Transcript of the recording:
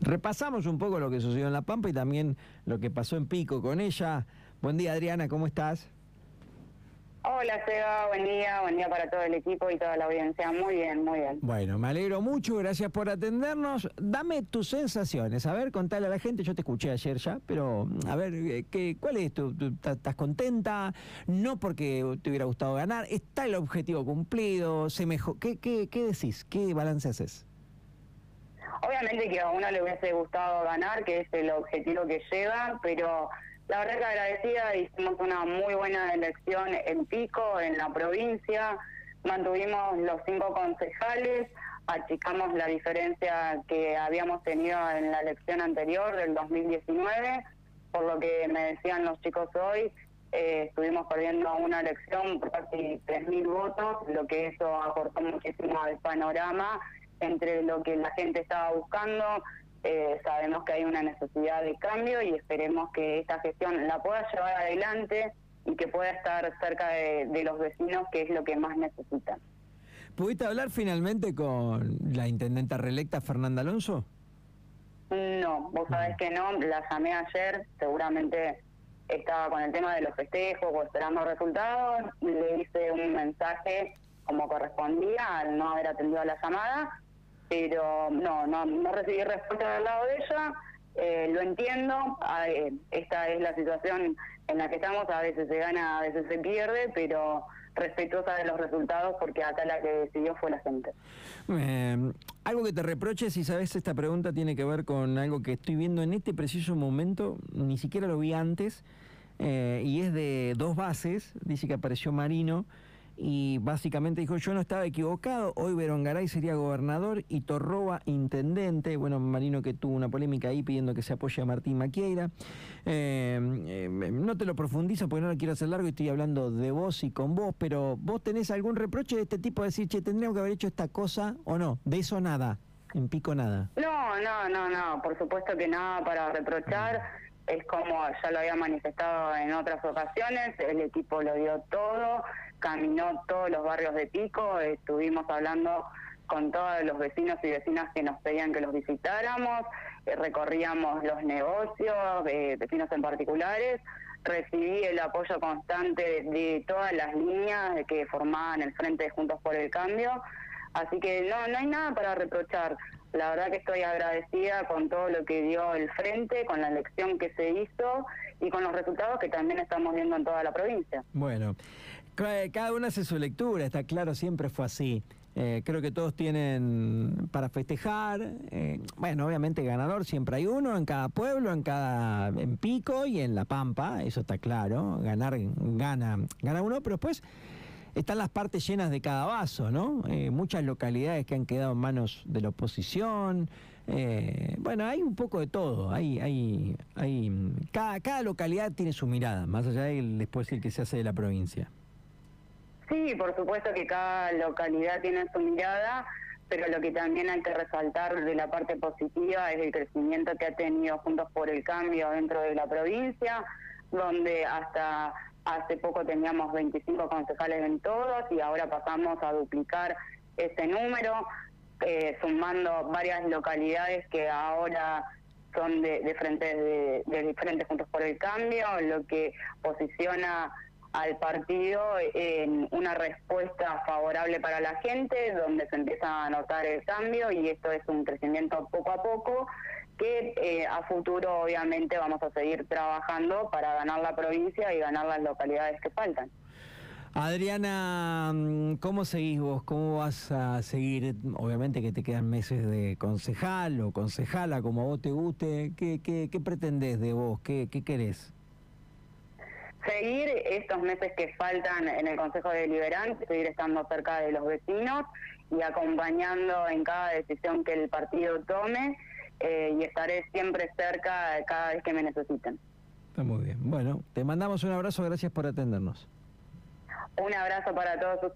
Repasamos un poco lo que sucedió en La Pampa y también lo que pasó en Pico con ella. Buen día Adriana, ¿cómo estás? Hola Seba, buen día, buen día para todo el equipo y toda la audiencia. Muy bien, muy bien. Bueno, me alegro mucho, gracias por atendernos. Dame tus sensaciones, a ver, contale a la gente, yo te escuché ayer ya, pero a ver, eh, ¿qué, ¿cuál es tu, ¿Estás contenta? No porque te hubiera gustado ganar, ¿está el objetivo cumplido? ¿Se mejor, ¿qué, qué, ¿Qué decís? ¿Qué balance haces? Que a uno le hubiese gustado ganar, que es el objetivo que lleva, pero la verdad que agradecida, hicimos una muy buena elección en Pico, en la provincia, mantuvimos los cinco concejales, achicamos la diferencia que habíamos tenido en la elección anterior del 2019, por lo que me decían los chicos hoy, eh, estuvimos perdiendo una elección por casi 3.000 votos, lo que eso acortó muchísimo al panorama entre lo que la gente estaba buscando. Eh, sabemos que hay una necesidad de cambio y esperemos que esta gestión la pueda llevar adelante y que pueda estar cerca de, de los vecinos, que es lo que más necesitan. ¿Pudiste hablar finalmente con la intendenta reelecta Fernanda Alonso? No, vos sabés que no, la llamé ayer, seguramente estaba con el tema de los festejos o esperando resultados, le hice un mensaje como correspondía al no haber atendido la llamada, pero no, no, no recibí respuesta del lado de ella, eh, lo entiendo, eh, esta es la situación en la que estamos, a veces se gana, a veces se pierde, pero respetuosa de los resultados porque acá la que decidió fue la gente. Eh, algo que te reproche, si sabes, esta pregunta tiene que ver con algo que estoy viendo en este preciso momento, ni siquiera lo vi antes, y es de dos bases, dice que apareció Marino, y básicamente dijo, yo no estaba equivocado, hoy Berongaray sería gobernador y Torroba intendente, bueno, Marino que tuvo una polémica ahí pidiendo que se apoye a Martín Maquieira, Eh, eh, no te lo profundizo porque no lo quiero hacer largo y estoy hablando de vos y con vos, pero vos tenés algún reproche de este tipo de decir, che, tendríamos que haber hecho esta cosa o no, de eso nada, en pico nada. No, no, no, no, por supuesto que nada para reprochar. Es como ya lo había manifestado en otras ocasiones, el equipo lo dio todo, caminó todos los barrios de Pico, estuvimos hablando con todos los vecinos y vecinas que nos pedían que los visitáramos, eh, recorríamos los negocios, eh, vecinos en particulares, recibí el apoyo constante de, todas las líneas que formaban el Frente Juntos por el Cambio, así que no, no hay nada para reprochar. La verdad que estoy agradecida con todo lo que dio el frente, con la elección que se hizo y con los resultados que también estamos viendo en toda la provincia. Bueno, ca- cada uno hace su lectura, está claro, siempre fue así. Eh, creo que todos tienen para festejar. eh, bueno, obviamente ganador siempre hay uno en cada pueblo, en cada en Pico y en La Pampa, eso está claro. Ganar gana gana uno, pero después están las partes llenas de cada vaso, ¿no? Eh, muchas localidades que han quedado en manos de la oposición. eh, bueno, hay un poco de todo. Hay, hay, hay, cada, cada localidad tiene su mirada, más allá del después el que se hace de la provincia. Sí, por supuesto que cada localidad tiene su mirada, pero lo que también hay que resaltar de la parte positiva es el crecimiento que ha tenido Juntos por el Cambio dentro de la provincia, donde hasta hace poco teníamos 25 concejales en todos y ahora pasamos a duplicar ese número, eh, sumando varias localidades que ahora son de, de frentes de, de diferentes Juntos por el Cambio, lo que posiciona al partido en una respuesta favorable para la gente, donde se empieza a notar el cambio y esto es un crecimiento poco a poco que eh, a futuro obviamente vamos a seguir trabajando para ganar la provincia y ganar las localidades que faltan. Adriana, mm, ¿cómo seguís vos? ¿Cómo vas a seguir? Obviamente que te quedan meses de concejal o concejala, como a vos te guste. ¿Qué, qué, qué pretendés de vos? ¿Qué, qué querés? seguir estos meses que faltan en el Consejo Deliberante, seguir estando cerca de los vecinos y acompañando en cada decisión que el partido tome eh, y estaré siempre cerca cada vez que me necesiten. Está muy bien. Bueno, te mandamos un abrazo, gracias por atendernos. Un abrazo para todos ustedes.